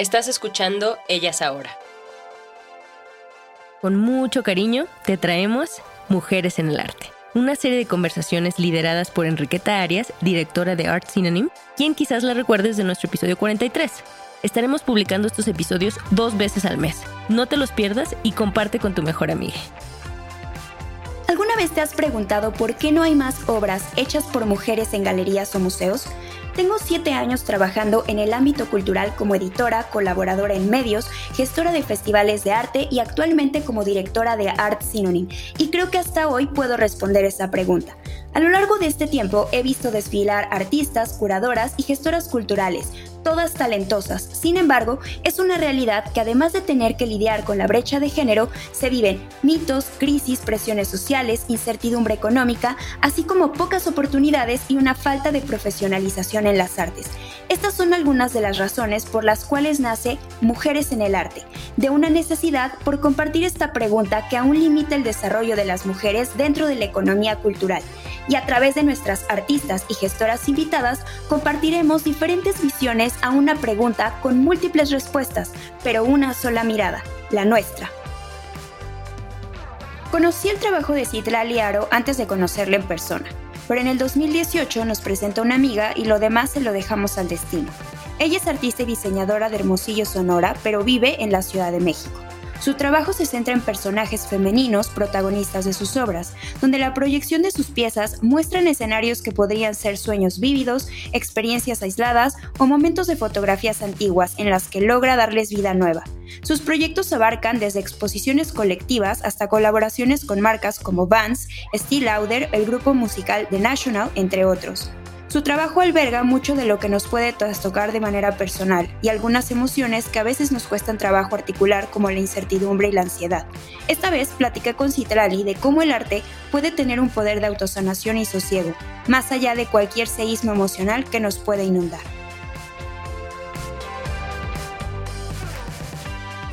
Estás escuchando Ellas Ahora. Con mucho cariño te traemos Mujeres en el Arte, una serie de conversaciones lideradas por Enriqueta Arias, directora de Art Synonym, quien quizás la recuerdes de nuestro episodio 43. Estaremos publicando estos episodios dos veces al mes. No te los pierdas y comparte con tu mejor amiga. ¿Alguna vez te has preguntado por qué no hay más obras hechas por mujeres en galerías o museos? Tengo siete años trabajando en el ámbito cultural como editora, colaboradora en medios, gestora de festivales de arte y actualmente como directora de Art Synonym. Y creo que hasta hoy puedo responder esa pregunta. A lo largo de este tiempo he visto desfilar artistas, curadoras y gestoras culturales, todas talentosas. Sin embargo, es una realidad que además de tener que lidiar con la brecha de género, se viven mitos, crisis, presiones sociales, incertidumbre económica, así como pocas oportunidades y una falta de profesionalización en las artes. Estas son algunas de las razones por las cuales nace Mujeres en el Arte, de una necesidad por compartir esta pregunta que aún limita el desarrollo de las mujeres dentro de la economía cultural. Y a través de nuestras artistas y gestoras invitadas compartiremos diferentes visiones a una pregunta con múltiples respuestas, pero una sola mirada, la nuestra. Conocí el trabajo de Citlali Aro antes de conocerla en persona pero en el 2018 nos presentó una amiga y lo demás se lo dejamos al destino. Ella es artista y diseñadora de Hermosillo, Sonora, pero vive en la Ciudad de México. Su trabajo se centra en personajes femeninos protagonistas de sus obras, donde la proyección de sus piezas muestran escenarios que podrían ser sueños vívidos, experiencias aisladas o momentos de fotografías antiguas en las que logra darles vida nueva. Sus proyectos abarcan desde exposiciones colectivas hasta colaboraciones con marcas como Vans, Steel Lauder, el grupo musical The National, entre otros. Su trabajo alberga mucho de lo que nos puede trastocar de manera personal y algunas emociones que a veces nos cuestan trabajo articular como la incertidumbre y la ansiedad. Esta vez platicé con Citrali de cómo el arte puede tener un poder de autosanación y sosiego, más allá de cualquier seísmo emocional que nos pueda inundar.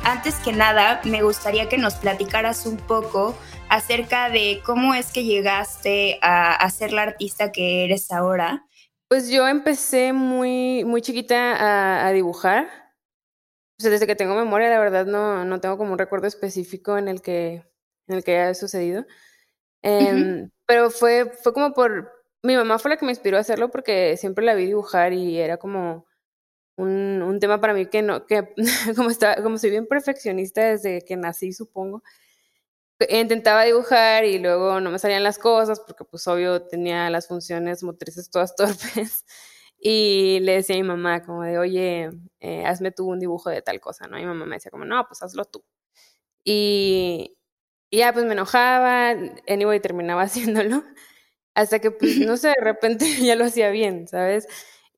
Antes que nada, me gustaría que nos platicaras un poco acerca de cómo es que llegaste a, ser la artista que eres ahora. Pues yo empecé muy, muy chiquita a, dibujar. desde que tengo memoria, la verdad, no, no, tengo como un recuerdo específico en el que, en el que haya sucedido. Em, pero fue, fue como por... Mi mamá fue la que me inspiró a hacerlo porque siempre la vi dibujar y era como un, un tema para mí que no, que como, está, como soy bien perfeccionista desde que nací, supongo, intentaba dibujar y luego no me salían las cosas porque pues obvio tenía las funciones motrices todas torpes y le decía a mi mamá como de, oye, eh, hazme tú un dibujo de tal cosa, ¿no? Y mi mamá me decía como, no, pues hazlo tú. Y, ya pues me enojaba, anyway, terminaba haciéndolo, hasta que pues no sé, de repente ya lo hacía bien, ¿sabes?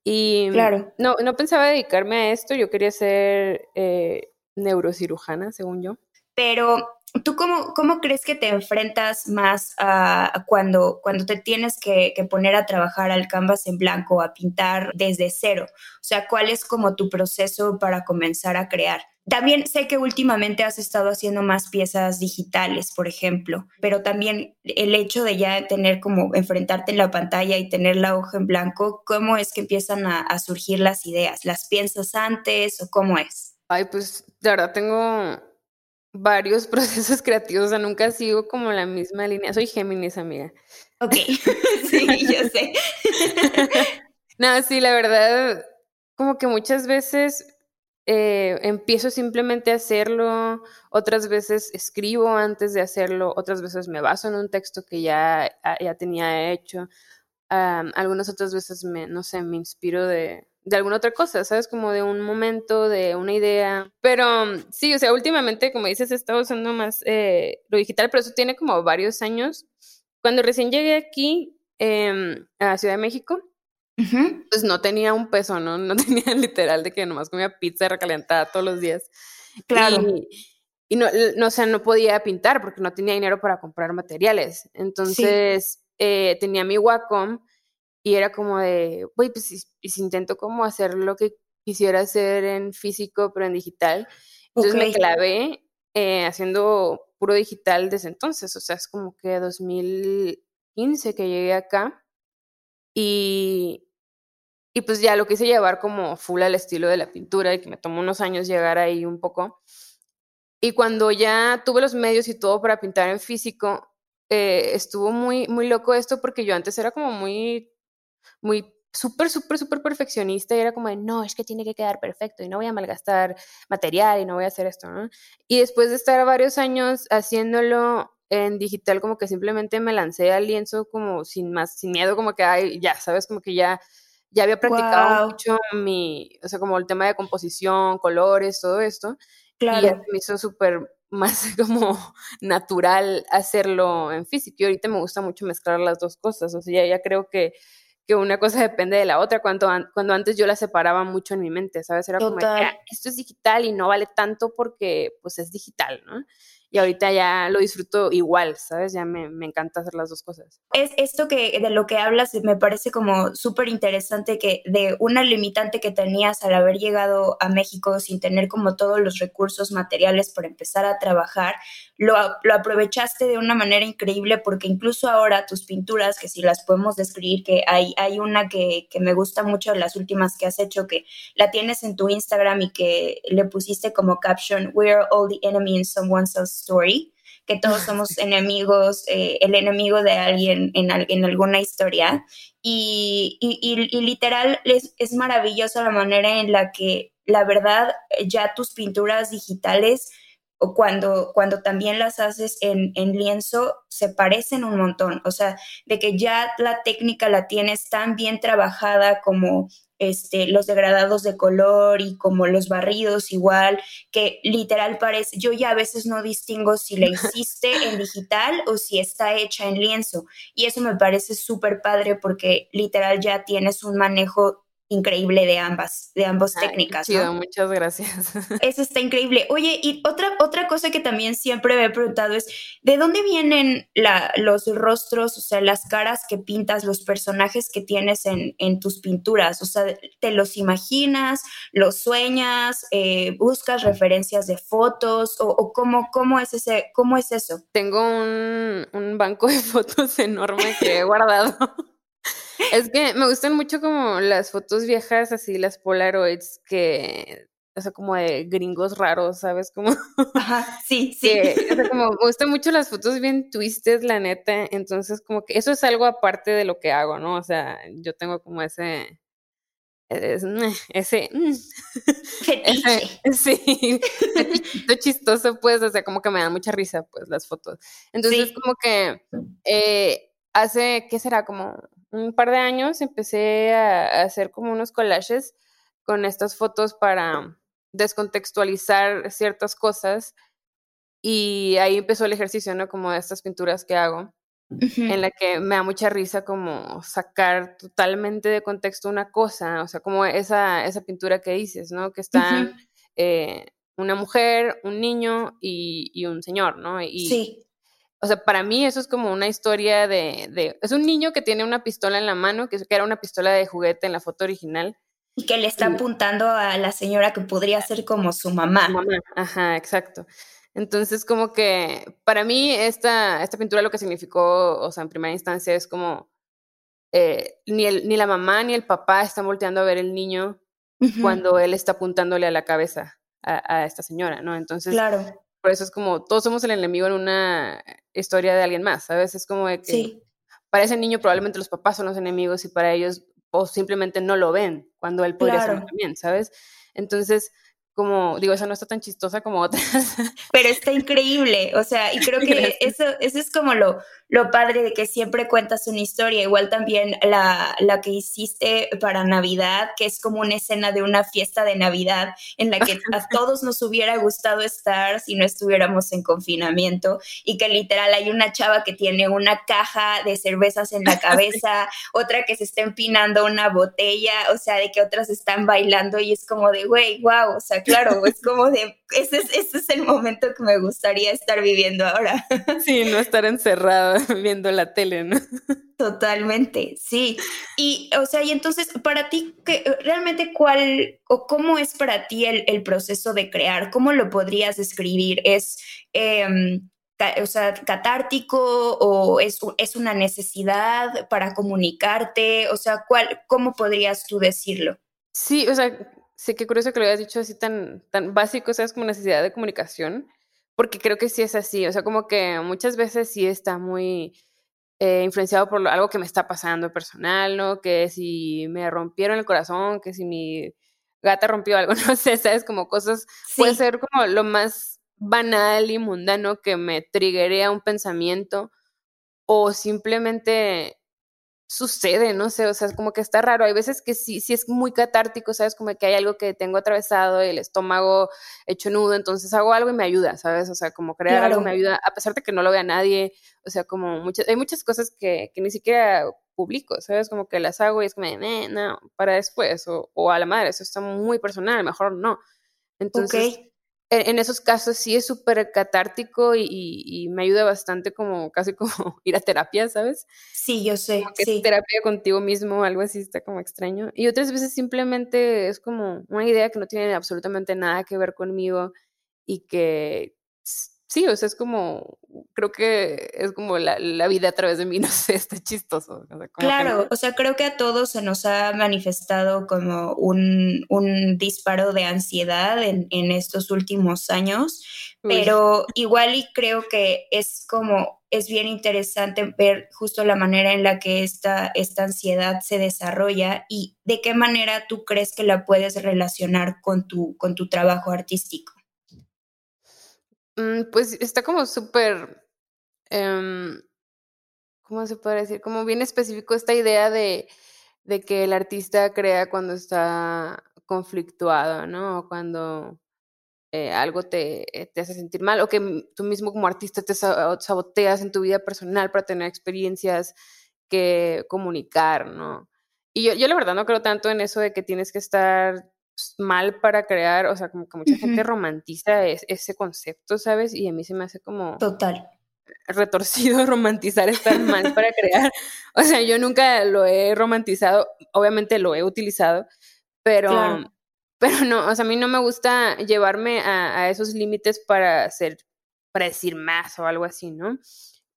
Y claro. no, no pensaba dedicarme a esto, yo quería ser eh, neurocirujana, según yo. Pero ¿Tú cómo, cómo, crees que te enfrentas más a, cuando, cuando te tienes que, poner a trabajar al canvas en blanco, a pintar desde cero? O sea, ¿cuál es como tu proceso para comenzar a crear? También sé que últimamente has estado haciendo más piezas digitales, por ejemplo, pero también el hecho de ya tener como enfrentarte en la pantalla y tener la hoja en blanco, ¿cómo es que empiezan a, a surgir las ideas? ¿Las piensas antes o cómo es? Ay, pues de verdad tengo varios procesos creativos, o sea, nunca sigo como la misma línea. Soy Géminis, amiga. Ok, sí, yo sé. no, sí, la verdad, como que muchas veces eh, empiezo simplemente a hacerlo, otras veces escribo antes de hacerlo, otras veces me baso en un texto que ya, ah, ya tenía hecho, algunas otras veces me, no sé, me inspiro de, de alguna otra cosa, ¿sabes? Como de un momento, de una idea. Pero sí, o sea, últimamente, como dices, he estado usando más eh, lo digital, pero eso tiene como varios años. Cuando recién llegué aquí em, a Ciudad de México, pues no tenía un peso, ¿no? No tenía literal de que nomás comía pizza recalentada todos los días. Claro. Y, no, no, o sea, no podía pintar porque no tenía dinero para comprar materiales. Entonces, eh, tenía mi Wacom y era como de, güey, pues y, si intento como hacer lo que quisiera hacer en físico, pero en digital. Entonces me clavé eh, haciendo puro digital desde entonces, o sea, es como que 2015 que llegué acá y, y pues ya lo quise llevar como full al estilo de la pintura y que me tomó unos años llegar ahí un poco. Y cuando ya tuve los medios y todo para pintar en físico, eh, estuvo muy, muy loco esto porque yo antes era como muy muy súper, súper, súper perfeccionista y era como de, no, es que tiene que quedar perfecto y no voy a malgastar material y no voy a hacer esto, ¿no? Y después de estar varios años haciéndolo en digital, como que simplemente me lancé al lienzo como sin más, sin miedo, como que, ay, ya, ¿sabes? Como que ya, ya había practicado mucho mi, o sea, como el tema de composición, colores, todo esto. Claro. Y me hizo súper más como natural hacerlo en físico. Y ahorita me gusta mucho mezclar las dos cosas. O sea, ya, ya creo que que una cosa depende de la otra, cuando, cuando antes yo la separaba mucho en mi mente, ¿sabes? Era como, esto es digital y no vale tanto porque pues es digital, ¿no? y ahorita ya lo disfruto igual, ¿sabes? Ya me, me, encanta hacer las dos cosas. Es esto que de lo que hablas me parece como súper interesante que de una limitante que tenías al haber llegado a México sin tener como todos los recursos materiales para empezar a trabajar, lo, lo aprovechaste de una manera increíble porque incluso ahora tus pinturas, que si las podemos describir, que hay, hay una que, que me gusta mucho, las últimas que has hecho, que la tienes en tu Instagram y que le pusiste como caption, We're all the enemy in someone else's story, que todos somos enemigos, eh, el enemigo de alguien en, en alguna historia. Y, y, literal es, es maravillosa la manera en la que, la verdad, ya tus pinturas digitales o cuando, cuando también las haces en, en, lienzo, se parecen un montón. O sea, de que ya la técnica la tienes tan bien trabajada como este, los degradados de color y como los barridos igual, que literal parece, yo ya a veces no distingo si la hiciste en digital o si está hecha en lienzo. Y eso me parece súper padre porque literal ya tienes un manejo increíble de ambas, de ambas técnicas. muchas gracias. Eso está increíble. Oye, y otra, otra cosa que también siempre me he preguntado es, ¿de dónde vienen la, los rostros, o sea, las caras que pintas, los personajes que tienes en, en tus pinturas? O sea, ¿te los imaginas, los sueñas, eh, buscas referencias de fotos o, o, cómo, cómo, es ese, cómo es eso? Tengo un, un banco de fotos enorme que he guardado. Es que me gustan mucho como las fotos viejas, así las Polaroids, que, o sea, como de gringos raros, ¿sabes? Como... Ajá, sí, sí. o sea, como me gustan mucho las fotos bien twisted, la neta, entonces como que eso es algo aparte de lo que hago, ¿no? O sea, yo tengo como ese... ese, mm, ese sí, lo chistoso, pues, o sea, como que me dan mucha risa, pues, las fotos. Entonces, como que eh, hace, ¿qué será? Como un par de años empecé a, hacer como unos collages con estas fotos para descontextualizar ciertas cosas y ahí empezó el ejercicio, ¿no? Como de estas pinturas que hago, en la que me da mucha risa como sacar totalmente de contexto una cosa, o sea, como esa, esa pintura que dices, ¿no? Que están eh, una mujer, un niño y, y un señor, ¿no? Y, sí o sea, para mí eso es como una historia de, de, es un niño que tiene una pistola en la mano, que, que era una pistola de juguete en la foto original. Y que le está apuntando a la señora que podría ser como su mamá. mamá. Ajá, exacto. Entonces, como que para mí esta, esta pintura lo que significó, o sea, en primera instancia es como eh, ni, el, ni la mamá ni el papá están volteando a ver el niño cuando él está apuntándole a la cabeza a, a, esta señora, ¿no? Entonces, claro. Por eso es como todos somos el enemigo en una historia de alguien más, ¿sabes? Es como de que para ese niño probablemente los papás son los enemigos y para ellos o simplemente no lo ven cuando él podría ser también, ¿sabes? Entonces, como, digo, esa no está tan chistosa como otras. Pero está increíble, o sea, y creo que eso, eso es como lo, lo padre de que siempre cuentas una historia, igual también la, la que hiciste para Navidad, que es como una escena de una fiesta de Navidad en la que a todos nos hubiera gustado estar si no estuviéramos en confinamiento y que literal hay una chava que tiene una caja de cervezas en la cabeza, otra que se está empinando una botella, o sea, de que otras están bailando y es como de, güey, wow, o sea, claro, es como de, ese es, ese es el momento que me gustaría estar viviendo ahora. Sí, no estar encerrada viendo la tele, ¿no? Totalmente, sí. Y, o sea, y entonces, para ti, ¿qué, realmente cuál o cómo es para ti el, el, proceso de crear? ¿Cómo lo podrías describir? ¿Es, eh, o sea, catártico o es, es una necesidad para comunicarte? O sea, ¿cuál, ¿cómo podrías tú decirlo? Sí, o sea, sí, qué curioso que lo hayas dicho así tan, tan básico, ¿sabes? Como necesidad de comunicación, porque creo que sí es así, o sea, como que muchas veces sí está muy eh, influenciado por algo que me está pasando personal, ¿no? Que si me rompieron el corazón, que si mi gata rompió algo, no sé, ¿sabes? Como cosas, sí. puede ser como lo más banal y mundano que me triggerea un pensamiento o simplemente sucede, no sé, o sea, es como que está raro. Hay veces que sí, sí es muy catártico, ¿sabes? Como que hay algo que tengo atravesado, el estómago hecho nudo, entonces hago algo y me ayuda, ¿sabes? O sea, como crear claro. algo me ayuda, a pesar de que no lo vea nadie, o sea, como muchas, hay muchas cosas que, que ni siquiera publico, ¿sabes? Como que las hago y es como, eh, no, para después, o, o, a la madre, eso está muy personal, mejor no. Entonces, okay en esos casos sí es súper catártico y, y, y, me ayuda bastante como casi como ir a terapia, ¿sabes? Sí, yo sé. que sí. Es terapia contigo mismo, algo así está como extraño. Y otras veces simplemente es como una idea que no tiene absolutamente nada que ver conmigo y que sí, o sea, es como, creo que es como la, la vida a través de mí, no sé, está chistoso. O sea, claro, o sea, creo que a todos se nos ha manifestado como un, un disparo de ansiedad en, en estos últimos años, Uy. pero igual y creo que es como, es bien interesante ver justo la manera en la que esta, esta ansiedad se desarrolla y de qué manera tú crees que la puedes relacionar con tu, con tu trabajo artístico. Mm, pues está como súper, um, ¿cómo se puede decir? Como bien específico esta idea de, de, que el artista crea cuando está conflictuado, ¿no? O cuando eh, algo te, eh, te, hace sentir mal, o que tú mismo como artista te saboteas en tu vida personal para tener experiencias que comunicar, ¿no? Y yo, yo la verdad no creo tanto en eso de que tienes que estar mal para crear, o sea, como que mucha uh -huh. gente romantiza es, ese concepto, ¿sabes? Y a mí se me hace como... Total. Retorcido romantizar estar mal para crear. O sea, yo nunca lo he romantizado, obviamente lo he utilizado, pero... Claro. Pero no, o sea, a mí no me gusta llevarme a, a esos límites para hacer, para decir más o algo así, ¿no?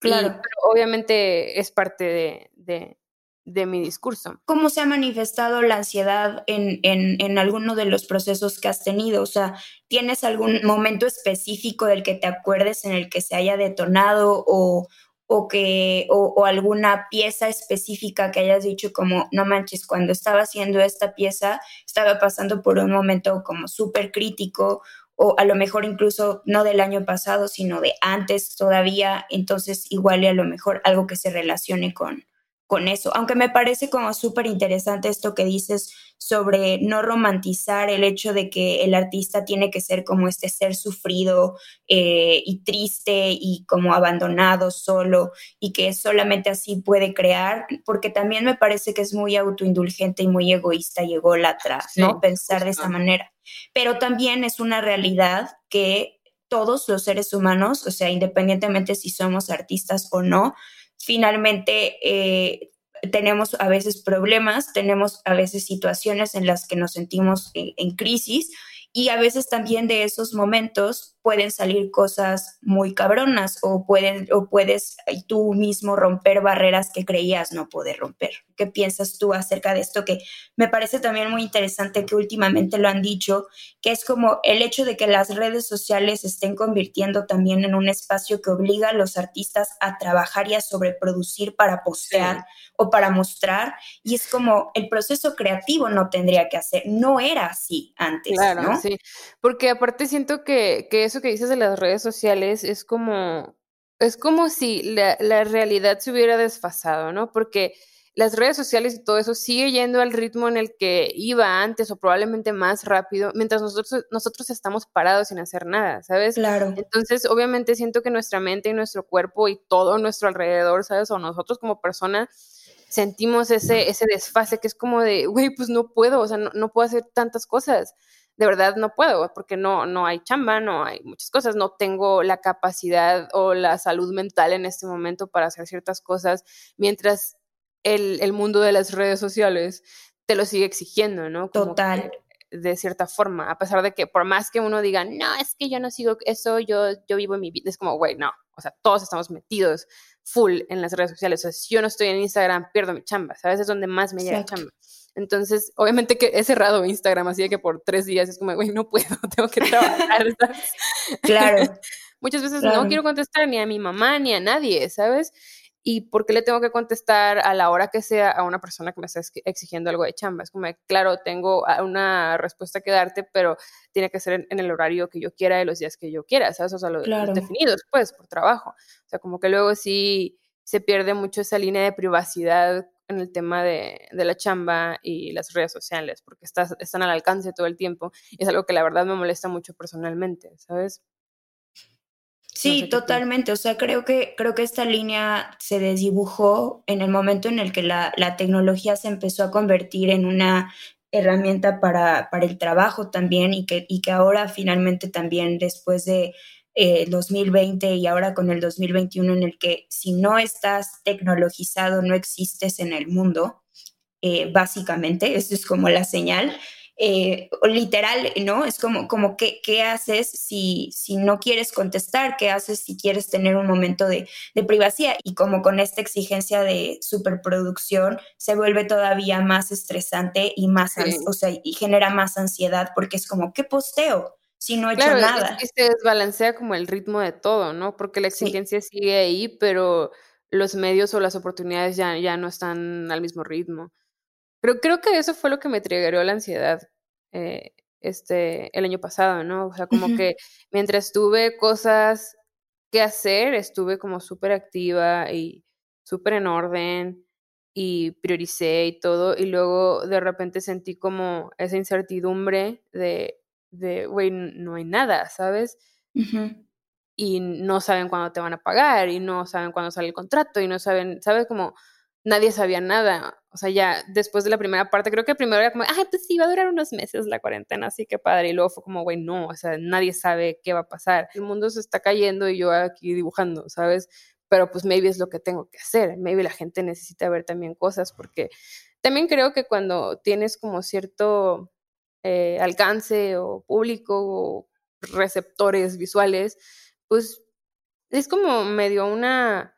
Claro. Y, pero obviamente es parte de, de, de mi discurso. ¿Cómo se ha manifestado la ansiedad en, en, en, alguno de los procesos que has tenido? O sea, ¿tienes algún momento específico del que te acuerdes en el que se haya detonado o, o, que, o, alguna pieza específica que hayas dicho como, no manches, cuando estaba haciendo esta pieza estaba pasando por un momento como súper crítico o a lo mejor incluso no del año pasado, sino de antes todavía, entonces igual y a lo mejor algo que se relacione con, con eso, aunque me parece como súper interesante esto que dices sobre no romantizar el hecho de que el artista tiene que ser como este ser sufrido eh, y triste y como abandonado solo y que solamente así puede crear, porque también me parece que es muy autoindulgente y muy egoísta y ególatra, sí, ¿no? Pensar de esa manera. Pero también es una realidad que todos los seres humanos, o sea, independientemente si somos artistas o no, finalmente eh, tenemos a veces problemas, tenemos a veces situaciones en las que nos sentimos en, en, crisis y a veces también de esos momentos pueden salir cosas muy cabronas o, pueden, o puedes tú mismo romper barreras que creías no poder romper. ¿Qué piensas tú acerca de esto? Que me parece también muy interesante que últimamente lo han dicho, que es como el hecho de que las redes sociales estén convirtiendo también en un espacio que obliga a los artistas a trabajar y a sobreproducir para postear o para mostrar. Y es como el proceso creativo no tendría que hacer, no era así antes. Claro, sí. Porque aparte siento que, que eso que dices de las redes sociales es como, es como si la, la realidad se hubiera desfasado, ¿no? Porque las redes sociales y todo eso sigue yendo al ritmo en el que iba antes o probablemente más rápido, mientras nosotros, nosotros estamos parados sin hacer nada, ¿sabes? Claro. Entonces, obviamente siento que nuestra mente y nuestro cuerpo y todo nuestro alrededor, ¿sabes? O nosotros como persona sentimos ese, ese desfase que es como de, güey, pues no puedo, o sea, no, no puedo hacer tantas cosas de verdad no puedo, porque no, no hay chamba, no hay muchas cosas, no tengo la capacidad o la salud mental en este momento para hacer ciertas cosas, mientras el, el mundo de las redes sociales te lo sigue exigiendo, ¿no? Total. de cierta forma, a pesar de que por más que uno diga, no, es que yo no sigo eso, yo, yo vivo en mi vida, es como, güey, no, o sea, todos estamos metidos full en las redes sociales, o sea, si yo no estoy en Instagram, pierdo mi chamba, ¿sabes? Es donde más me llega chamba. Entonces, obviamente que he cerrado Instagram, así que por tres días es como, güey, no puedo, tengo que trabajar. claro. Muchas veces no quiero contestar ni a mi mamá ni a nadie, ¿sabes? ¿Y por qué le tengo que contestar a la hora que sea a una persona que me está exigiendo algo de chamba? Es como, claro, tengo una respuesta que darte, pero tiene que ser en, el horario que yo quiera y los días que yo quiera, ¿sabes? O sea, los definidos, pues, por trabajo. O sea, como que luego sí se pierde mucho esa línea de privacidad en el tema de, la chamba y las redes sociales, porque están al alcance todo el tiempo y es algo que la verdad me molesta mucho personalmente, ¿sabes? Sí, totalmente. O sea, creo que, creo que esta línea se desdibujó en el momento en el que la, tecnología se empezó a convertir en una herramienta para, para el trabajo también y que, y que ahora finalmente también después de eh, 2020 y ahora con el 2021 en el que si no estás tecnologizado no existes en el mundo, eh, básicamente, eso es como la señal. Eh, literal, ¿no? Es como, como ¿qué, qué haces si, si no quieres contestar? ¿Qué haces si quieres tener un momento de, de privacidad? Y como con esta exigencia de superproducción se vuelve todavía más estresante y más, o sea, y genera más ansiedad porque es como, ¿qué posteo? Si no he hecho nada. Es que se desbalancea como el ritmo de todo, ¿no? Porque la exigencia sigue ahí, pero los medios o las oportunidades ya, ya no están al mismo ritmo. Pero creo que eso fue lo que me triggeró la ansiedad eh, este, el año pasado, ¿no? O sea, como que mientras tuve cosas que hacer, estuve como súper activa y súper en orden y prioricé y todo, y luego de repente sentí como esa incertidumbre de de, güey, no hay nada, ¿sabes? Y no saben cuándo te van a pagar y no saben cuándo sale el contrato y no saben, ¿sabes? Como nadie sabía nada. O sea, ya después de la primera parte, creo que primero era como, ay, pues sí, va a durar unos meses la cuarentena, así que padre. Y luego fue como, güey, no, o sea, nadie sabe qué va a pasar. El mundo se está cayendo y yo aquí dibujando, ¿sabes? Pero pues maybe es lo que tengo que hacer. Maybe la gente necesita ver también cosas porque también creo que cuando tienes como cierto eh, alcance o público o receptores visuales, pues es como medio una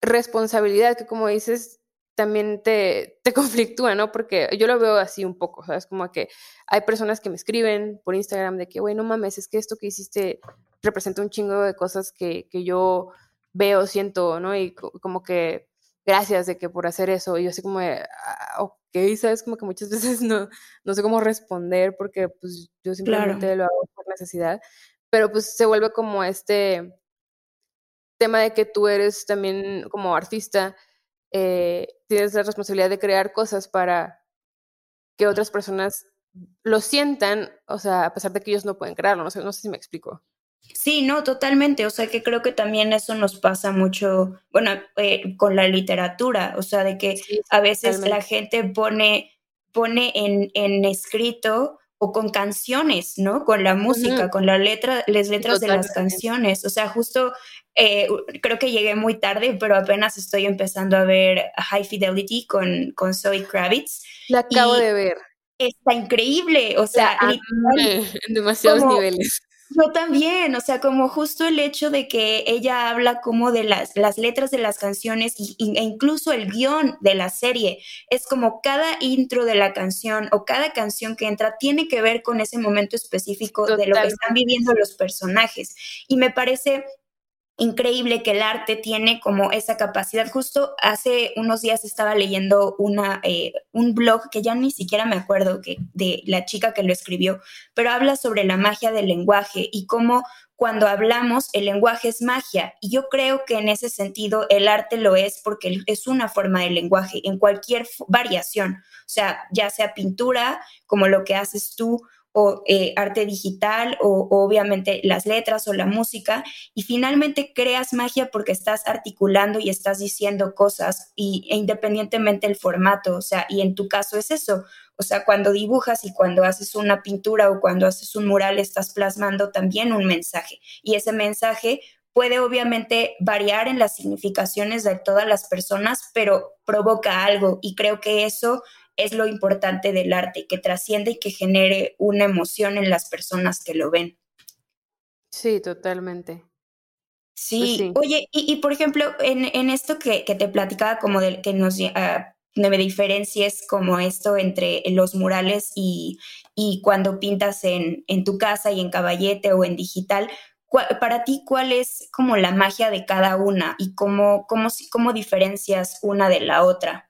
responsabilidad que como dices también te, te conflictúa, ¿no? Porque yo lo veo así un poco, ¿sabes? Como que hay personas que me escriben por Instagram de que, güey, no mames, es que esto que hiciste representa un chingo de cosas que, que yo veo, siento, ¿no? Y como que gracias de que por hacer eso. Y yo así como, de, ah, ok, sabes, como que muchas veces no, no sé cómo responder porque pues yo simplemente lo hago por necesidad. Pero pues se vuelve como este tema de que tú eres también como artista, eh, tienes la responsabilidad de crear cosas para que otras personas lo sientan, o sea, a pesar de que ellos no pueden crearlo, no sé, no sé si me explico. Sí, no, totalmente. O sea, que creo que también eso nos pasa mucho, bueno, eh, con la literatura. O sea, de que a veces la gente pone, pone en, en, escrito o con canciones, ¿no? Con la música, con la letra, las letras de las canciones. O sea, justo eh, creo que llegué muy tarde, pero apenas estoy empezando a ver High Fidelity con, con Zoe Kravitz. La acabo de ver. Está increíble, o sea, en demasiados niveles Yo también, o sea, como justo el hecho de que ella habla como de las, las letras de las canciones y, e incluso el guion de la serie, es como cada intro de la canción o cada canción que entra tiene que ver con ese momento específico de lo que están viviendo los personajes. Y me parece increíble que el arte tiene como esa capacidad. Justo hace unos días estaba leyendo una, eh, un blog que ya ni siquiera me acuerdo que, de la chica que lo escribió, pero habla sobre la magia del lenguaje y cómo cuando hablamos el lenguaje es magia. Y yo creo que en ese sentido el arte lo es porque es una forma de lenguaje en cualquier variación, o sea, ya sea pintura, como lo que haces tú, o eh, arte digital o, obviamente las letras o la música y finalmente creas magia porque estás articulando y estás diciendo cosas y, e independientemente el formato, o sea, y en tu caso es eso, o sea, cuando dibujas y cuando haces una pintura o cuando haces un mural estás plasmando también un mensaje y ese mensaje puede obviamente variar en las significaciones de todas las personas, pero provoca algo y creo que eso es lo importante del arte, que trasciende y que genere una emoción en las personas que lo ven. Sí, totalmente. Sí, pues oye, y, por ejemplo, en, esto que, te platicaba, como del que nos uh, me diferencias como esto entre los murales y, y cuando pintas en, en, tu casa y en caballete o en digital, para ti, ¿cuál es como la magia de cada una y cómo, cómo, cómo diferencias una de la otra?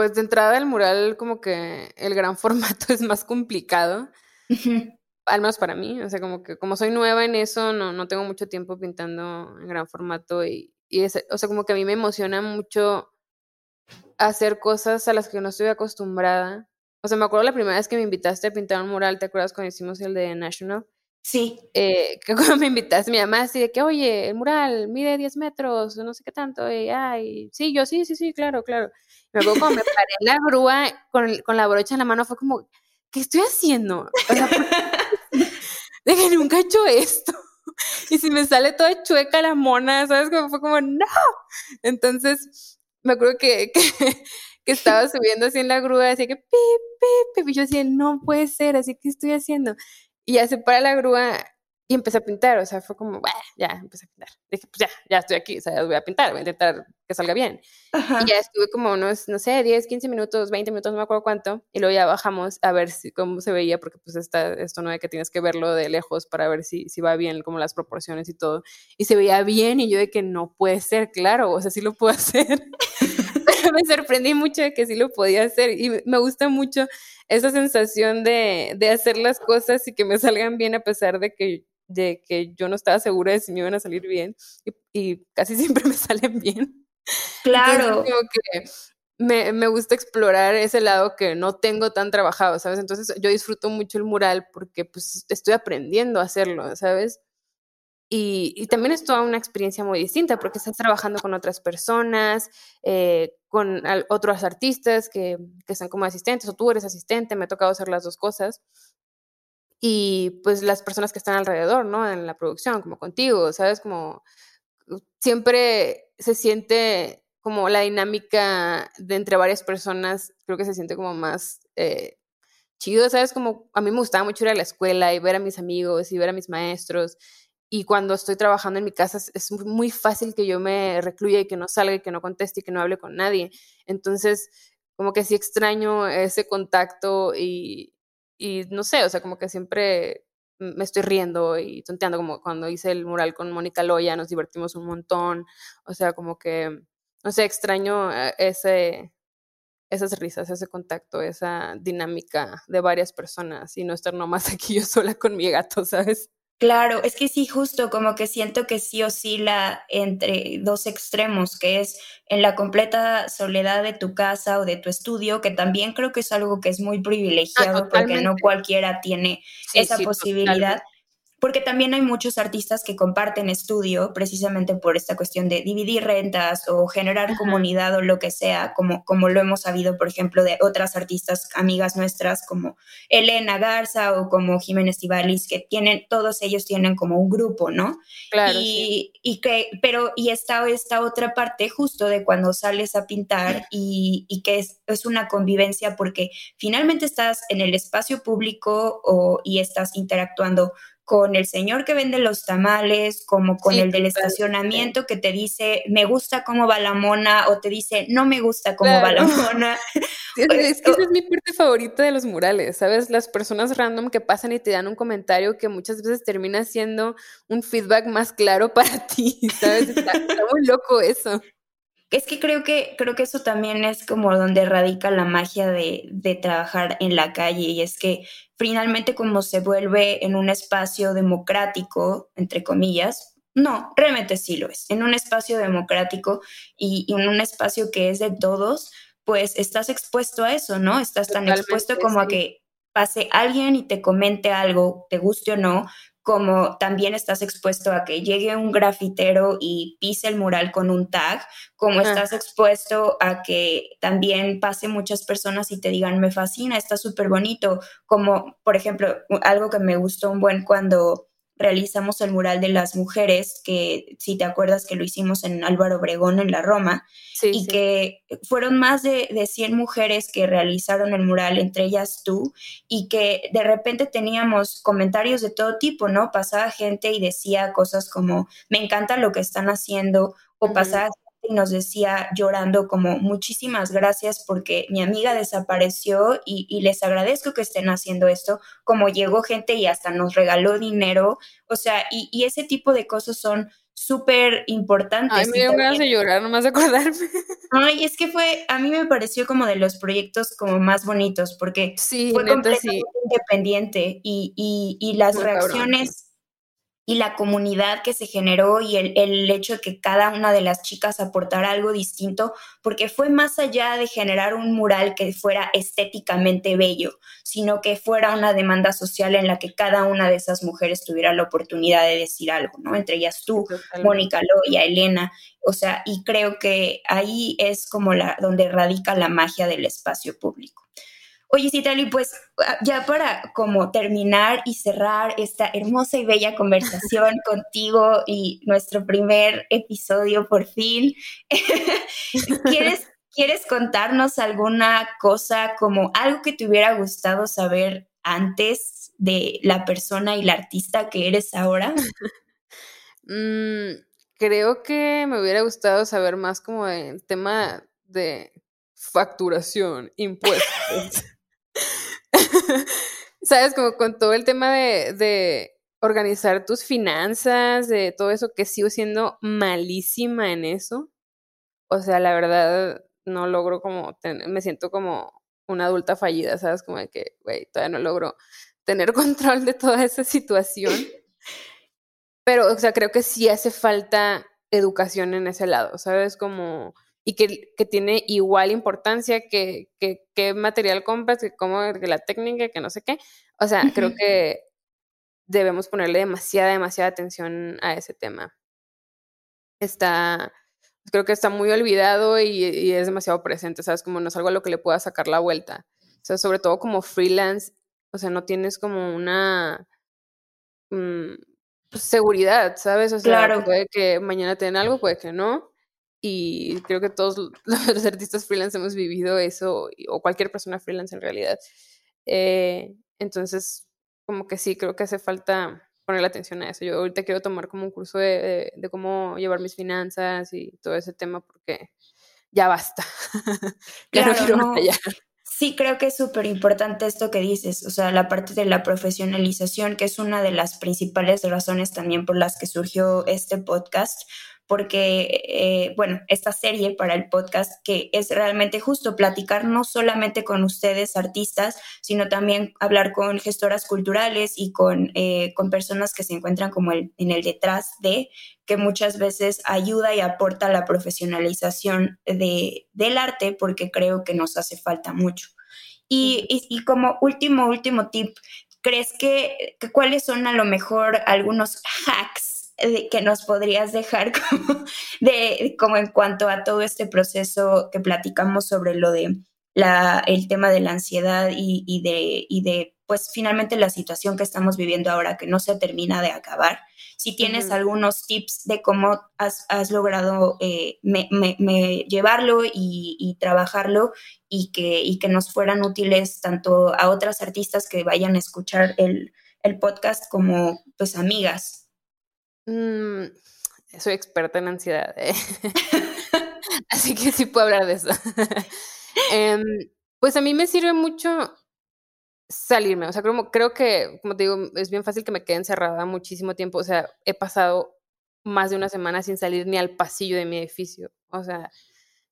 Pues de entrada el mural como que el gran formato es más complicado. Al menos para mí, o sea, como que como soy nueva en eso, no, no tengo mucho tiempo pintando en gran formato y, y es, o sea, como que a mí me emociona mucho hacer cosas a las que no estoy acostumbrada. O sea, me acuerdo la primera vez que me invitaste a pintar un mural, ¿te acuerdas cuando hicimos el de National? Sí. Eh, que cuando me invitaste, mi mamá así de que, oye, el mural mide 10 metros, no sé qué tanto, ay, sí, yo sí, sí, sí, claro, claro. Me acuerdo cuando me paré en la grúa con, con, la brocha en la mano, fue como, ¿qué estoy haciendo? O sea, de que nunca he hecho esto. Y si me sale toda chueca la mona, ¿sabes? Como fue como, no. Entonces, me acuerdo que, que, estaba subiendo así en la grúa, así que, pip, pip, pip, y yo decía, no puede ser, así que estoy haciendo. Y ya se para la grúa y empecé a pintar, o sea, fue como, ya, empecé a pintar. Dije, pues ya, ya estoy aquí, o sea, voy a pintar, voy a intentar que salga bien. Y ya estuve como unos, no sé, 10, 15 minutos, 20 minutos, no me acuerdo cuánto, y luego ya bajamos a ver si, cómo se veía, porque pues está esto no es que tienes que verlo de lejos para ver si, si va bien, como las proporciones y todo. Y se veía bien, y yo de que no puede ser, claro, o sea, sí lo puedo hacer. me sorprendí mucho de que sí lo podía hacer y me gusta mucho esa sensación de, de hacer las cosas y que me salgan bien a pesar de que, de que yo no estaba segura de si me iban a salir bien y, casi siempre me salen bien. Claro. que me, me, gusta explorar ese lado que no tengo tan trabajado, ¿sabes? Entonces yo disfruto mucho el mural porque pues estoy aprendiendo a hacerlo, ¿sabes? Y, también es toda una experiencia muy distinta porque estás trabajando con otras personas, eh, con otros artistas que, que están como asistentes o tú eres asistente, me ha tocado hacer las dos cosas. Y pues las personas que están alrededor, ¿no? En la producción, como contigo, ¿sabes? Como siempre se siente como la dinámica de entre varias personas, creo que se siente como más eh, chido, ¿sabes? Como a mí me gustaba mucho ir a la escuela y ver a mis amigos y ver a mis maestros y cuando estoy trabajando en mi casa es, muy fácil que yo me recluya y que no salga y que no conteste y que no hable con nadie. Entonces, como que sí extraño ese contacto y, y no sé, o sea, como que siempre me estoy riendo y tonteando, como cuando hice el mural con Mónica Loya, nos divertimos un montón, o sea, como que, no sé, extraño eh, ese, esas risas, ese contacto, esa dinámica de varias personas y no estar nomás aquí yo sola con mi gato, ¿sabes? Claro, es que sí, justo como que siento que sí oscila entre dos extremos, que es en la completa soledad de tu casa o de tu estudio, que también creo que es algo que es muy privilegiado Ah, porque no cualquiera tiene Sí, esa sí, posibilidad. totalmente. Porque también hay muchos artistas que comparten estudio precisamente por esta cuestión de dividir rentas o generar Ajá. comunidad o lo que sea, como, como lo hemos sabido, por ejemplo, de otras artistas amigas nuestras como Elena Garza o como Jiménez Tibalis, que tienen, todos ellos tienen como un grupo, ¿no? Claro, sí. y, y que, pero, y está esta otra parte justo de cuando sales a pintar y, y que es, es una convivencia porque finalmente estás en el espacio público o, y estás interactuando con el señor que vende los tamales, como con Sí, el del estacionamiento que te dice, me gusta cómo va la mona, o te dice, no me gusta cómo va la Claro. mona. Sí, es que esa es mi parte favorita de los murales, ¿sabes? Las personas random que pasan y te dan un comentario que muchas veces termina siendo un feedback más claro para ti, ¿sabes? Está, está muy loco eso. Es que creo que creo que eso también es como donde radica la magia de, de trabajar en la calle y es que finalmente como se vuelve en un espacio democrático, entre comillas, no, realmente sí lo es, en un espacio democrático y, y en un espacio que es de todos, pues estás expuesto a eso, ¿no? Estás tan expuesto como a que pase alguien y te comente algo, te guste o no, como también estás expuesto a que llegue un grafitero y pise el mural con un tag, como estás expuesto a que también pase muchas personas y te digan, me fascina, está súper bonito, como por ejemplo, algo que me gustó un buen cuando realizamos el mural de las mujeres, que si te acuerdas que lo hicimos en Álvaro Obregón, en la Roma, Sí, y sí. que fueron más de, de 100 mujeres que realizaron el mural, entre ellas tú, y que de repente teníamos comentarios de todo tipo, ¿no? Pasaba gente y decía cosas como, me encanta lo que están haciendo, o pasaba y nos decía llorando como, muchísimas gracias porque mi amiga desapareció y, y les agradezco que estén haciendo esto, como llegó gente y hasta nos regaló dinero, o sea, y, y ese tipo de cosas son súper importantes. Ay, me dieron ganas de llorar nomás de acordarme. Ay, es que fue, a mí me pareció como de los proyectos como más bonitos, porque Sí, fue neta, completamente sí. independiente y, y, y las Muy cabrón, sí. reacciones y la comunidad que se generó y el, el hecho de que cada una de las chicas aportara algo distinto, porque fue más allá de generar un mural que fuera estéticamente bello, sino que fuera una demanda social en la que cada una de esas mujeres tuviera la oportunidad de decir algo, ¿no? Entre ellas tú, Totalmente. Mónica Loya, Elena, o sea, y creo que ahí es como la donde radica la magia del espacio público. Oye, Citali, pues ah, ya para como terminar y cerrar esta hermosa y bella conversación contigo y nuestro primer episodio por fin, ¿quieres, ¿quieres contarnos alguna cosa como algo que te hubiera gustado saber antes de la persona y la artista que eres ahora? Mm, creo que me hubiera gustado saber más como el tema de facturación, impuestos. ¿Sabes? Como con todo el tema de, organizar tus finanzas, de todo eso, que sigo siendo malísima en eso. O sea, la verdad, no logro como, me siento como una adulta fallida, ¿sabes? Como de que, güey, todavía no logro tener control de toda esa situación. Pero, o sea, creo que sí hace falta educación en ese lado, ¿sabes? Como, y que, que tiene igual importancia que, que, que material compras, que como que la técnica, que no sé qué. O sea, creo que debemos ponerle demasiada, demasiada atención a ese tema. Está, creo que está muy olvidado y, y es demasiado presente, ¿sabes? Como no es algo a lo que le pueda sacar la vuelta. O sea, sobre todo como freelance, o sea, no tienes como una mm, pues, seguridad, ¿sabes? O sea, Claro. puede que mañana te den algo, puede que no. Y creo que todos los artistas freelance hemos vivido eso, o cualquier persona freelance en realidad. Eh, entonces, como que sí, creo que hace falta ponerle atención a eso. Yo ahorita quiero tomar como un curso de, de- de cómo llevar mis finanzas y todo ese tema porque ya basta. ya no Claro, quiero no. batallar. Sí, creo que es súper importante esto que dices, o sea, la parte de la profesionalización, que es una de las principales razones también por las que surgió este podcast, porque, eh, bueno, esta serie para el podcast que es realmente justo platicar no solamente con ustedes, artistas, sino también hablar con gestoras culturales y con, eh, con personas que se encuentran como el, en el detrás de, que muchas veces ayuda y aporta la profesionalización de, del arte, porque creo que nos hace falta mucho. Y, y, como último, último tip, ¿crees que cuáles son a lo mejor algunos hacks que nos podrías dejar como, de, como en cuanto a todo este proceso que platicamos sobre lo de la, el tema de la ansiedad y, y, de, y de, pues finalmente la situación que estamos viviendo ahora que no se termina de acabar. Si tienes algunos tips de cómo has, has logrado eh, me, me, llevarlo y, y, trabajarlo y que, y que nos fueran útiles tanto a otras artistas que vayan a escuchar el, el podcast como pues amigas. Mm, soy experta en ansiedad, ¿eh? así que sí puedo hablar de eso. Em, pues a mí me sirve mucho salirme, o sea, creo, creo que, como te digo, es bien fácil que me quede encerrada muchísimo tiempo, o sea, he pasado más de una semana sin salir ni al pasillo de mi edificio, o sea.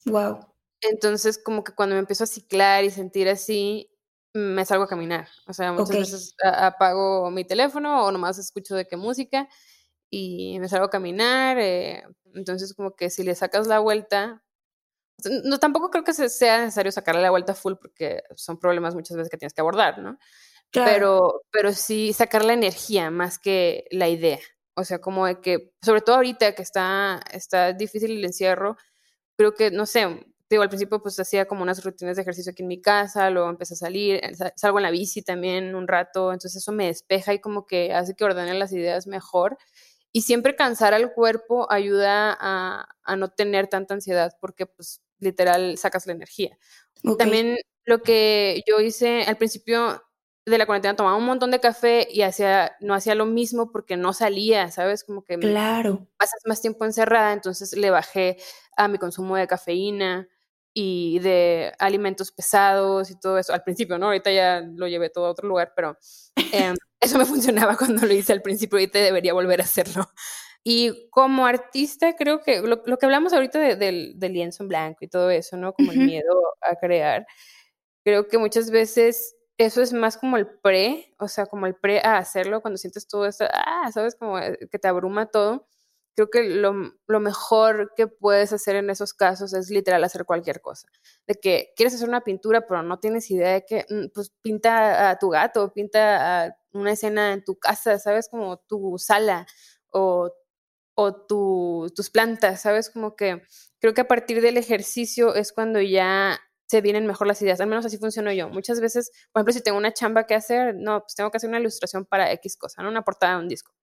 Wow. Entonces, como que cuando me empiezo a ciclar y sentir así, me salgo a caminar, o sea, muchas veces apago mi teléfono o nomás escucho de qué música y me salgo a caminar. Eh, entonces, como que si le sacas la vuelta, no, tampoco creo que sea necesario sacarle la vuelta full porque son problemas muchas veces que tienes que abordar, ¿no? Pero, pero sí sacar la energía más que la idea. O sea, como de que, sobre todo ahorita que está, está difícil el encierro, creo que, no sé, digo, al principio pues hacía como unas rutinas de ejercicio aquí en mi casa, luego empecé a salir, salgo en la bici también un rato, entonces eso me despeja y como que hace que ordene las ideas mejor. Y siempre cansar al cuerpo ayuda a, a no tener tanta ansiedad porque pues literal sacas la energía. También lo que yo hice al principio de la cuarentena tomaba un montón de café y hacía, no hacía lo mismo porque no salía, ¿sabes? Como que claro. pasas más tiempo encerrada, entonces le bajé a mi consumo de cafeína y de alimentos pesados y todo eso. Al principio, ¿no? Ahorita ya lo llevé todo a otro lugar, pero eh, eso me funcionaba cuando lo hice al principio, ahorita debería volver a hacerlo. Y como artista, creo que lo, que hablamos ahorita del, lienzo en blanco y todo eso, ¿no? Como el miedo a crear, creo que muchas veces eso es más como el pre, o sea, como el pre a hacerlo, cuando sientes todo esto, ah, sabes, como eh, que te abruma todo creo que lo, mejor que puedes hacer en esos casos es literal hacer cualquier cosa. De que quieres hacer una pintura, pero no tienes idea de que, mm, pues pinta a tu gato, pinta a una escena en tu casa, ¿sabes? Como tu sala o, o tu, tus plantas, ¿sabes? Como que creo que a partir del ejercicio es cuando ya se vienen mejor las ideas, al menos así funciono yo. Muchas veces, por ejemplo, si tengo una chamba que hacer, no, pues tengo que hacer una ilustración para X cosa, ¿no? Una portada de un disco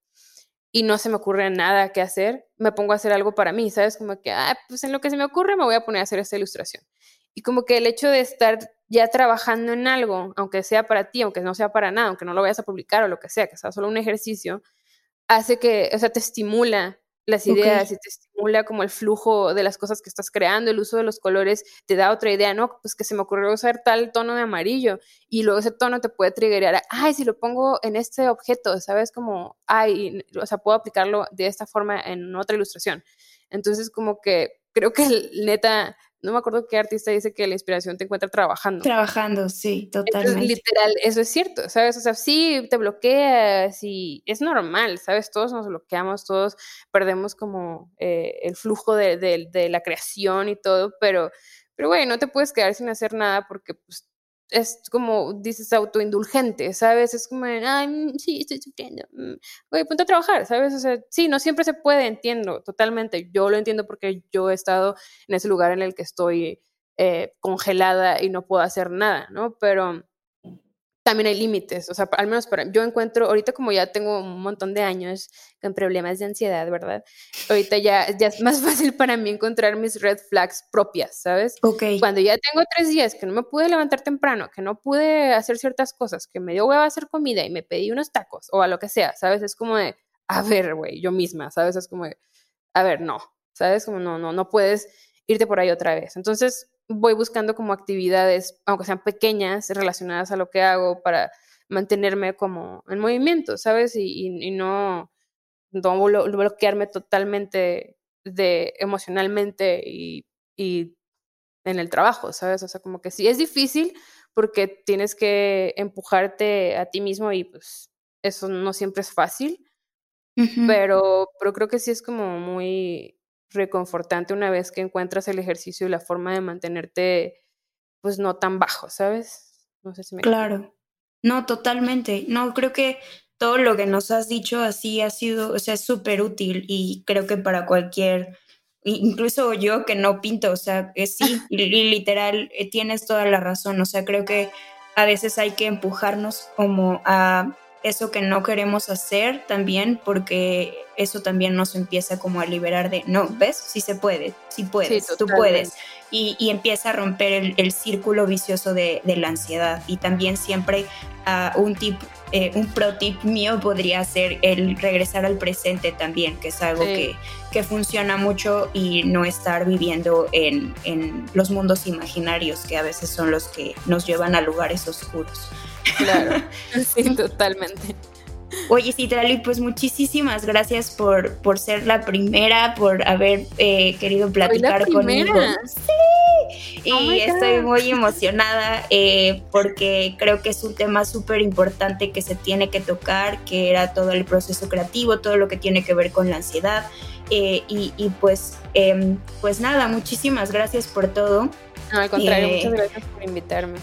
y no se me ocurre nada que hacer, me pongo a hacer algo para mí, ¿sabes? Como que, ah, pues en lo que se me ocurre me voy a poner a hacer esta ilustración. Y como que el hecho de estar ya trabajando en algo, aunque sea para ti, aunque no sea para nada, aunque no lo vayas a publicar o lo que sea, que sea solo un ejercicio, hace que, o sea, te estimula las ideas y te estimula como el flujo de las cosas que estás creando, el uso de los colores te da otra idea, ¿no? Pues que se me ocurrió usar tal tono de amarillo y luego ese tono te puede triggerar, ay, si lo pongo en este objeto, ¿sabes? Como, ay, o sea, puedo aplicarlo de esta forma en otra ilustración. Entonces, como que creo que neta, no me acuerdo qué artista dice que la inspiración te encuentra trabajando. Trabajando, sí, totalmente. literal, eso es cierto, ¿sabes? O sea, sí, te bloqueas y es normal, ¿sabes? Todos nos bloqueamos, todos perdemos como eh, el flujo de, de, la creación y todo, pero, pero, güey, no te puedes quedar sin hacer nada porque, pues, es como dices autoindulgente, ¿sabes? Es como, ay, mm, sí, estoy sufriendo. Mm, oye, ponte a trabajar, ¿sabes? O sea, sí, no siempre se puede, entiendo, totalmente. Yo lo entiendo porque yo he estado en ese lugar en el que estoy eh, congelada y no puedo hacer nada, ¿no? Pero también hay límites, o sea, al menos para, yo encuentro, ahorita como ya tengo un montón de años con problemas de ansiedad, ¿verdad? Ahorita ya, ya es más fácil para mí encontrar mis red flags propias, ¿sabes? Ok. Cuando ya tengo tres días que no me pude levantar temprano, que no pude hacer ciertas cosas, que me dio hueva hacer comida y me pedí unos tacos o a lo que sea, ¿sabes? Es como de, a ver, güey, yo misma, ¿sabes? Es como de, a ver, no, ¿sabes? Como no, no, no puedes irte por ahí otra vez. Entonces, voy buscando como actividades, aunque sean pequeñas, relacionadas a lo que hago para mantenerme como en movimiento, ¿sabes? Y, y, no, no bloquearme totalmente de emocionalmente y, y en el trabajo, ¿sabes? O sea, como que sí es difícil porque tienes que empujarte a ti mismo y pues eso no siempre es fácil, pero, pero creo que sí es como muy reconfortante una vez que encuentras el ejercicio y la forma de mantenerte pues no tan bajo, ¿sabes? No sé si me... Claro. No, totalmente. No, creo que todo lo que nos has dicho así ha sido, o sea, es súper útil y creo que para cualquier, incluso yo que no pinto, o sea, sí, literal, eh, tienes toda la razón, o sea, creo que a veces hay que empujarnos como a eso que no queremos hacer también, porque eso también nos empieza como a liberar de, no, ¿ves? Sí se puede, sí puedes, tú puedes. Y, empieza a romper el, círculo vicioso de, la ansiedad. Y también siempre uh, un tip, eh, un pro tip mío podría ser el regresar al presente también, que es algo que, que, funciona mucho y no estar viviendo en, en los mundos imaginarios que a veces son los que nos llevan a lugares oscuros. Claro, sí, totalmente. Oye, Citrali, pues muchísimas gracias por, por ser la primera, por haber eh, querido platicar conmigo. Sí, oh y estoy muy emocionada eh, porque creo que es un tema súper importante que se tiene que tocar, que era todo el proceso creativo, todo lo que tiene que ver con la ansiedad. Eh, y, y, pues, em, pues nada, muchísimas gracias por todo. No, al contrario, muchas gracias por invitarme.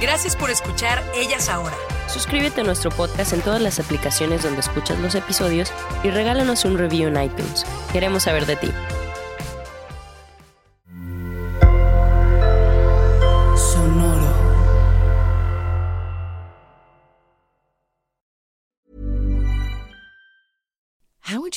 Gracias por escuchar Ellas Ahora. Suscríbete a nuestro podcast en todas las aplicaciones donde escuchas los episodios y regálanos un review en iTunes. Queremos saber de ti.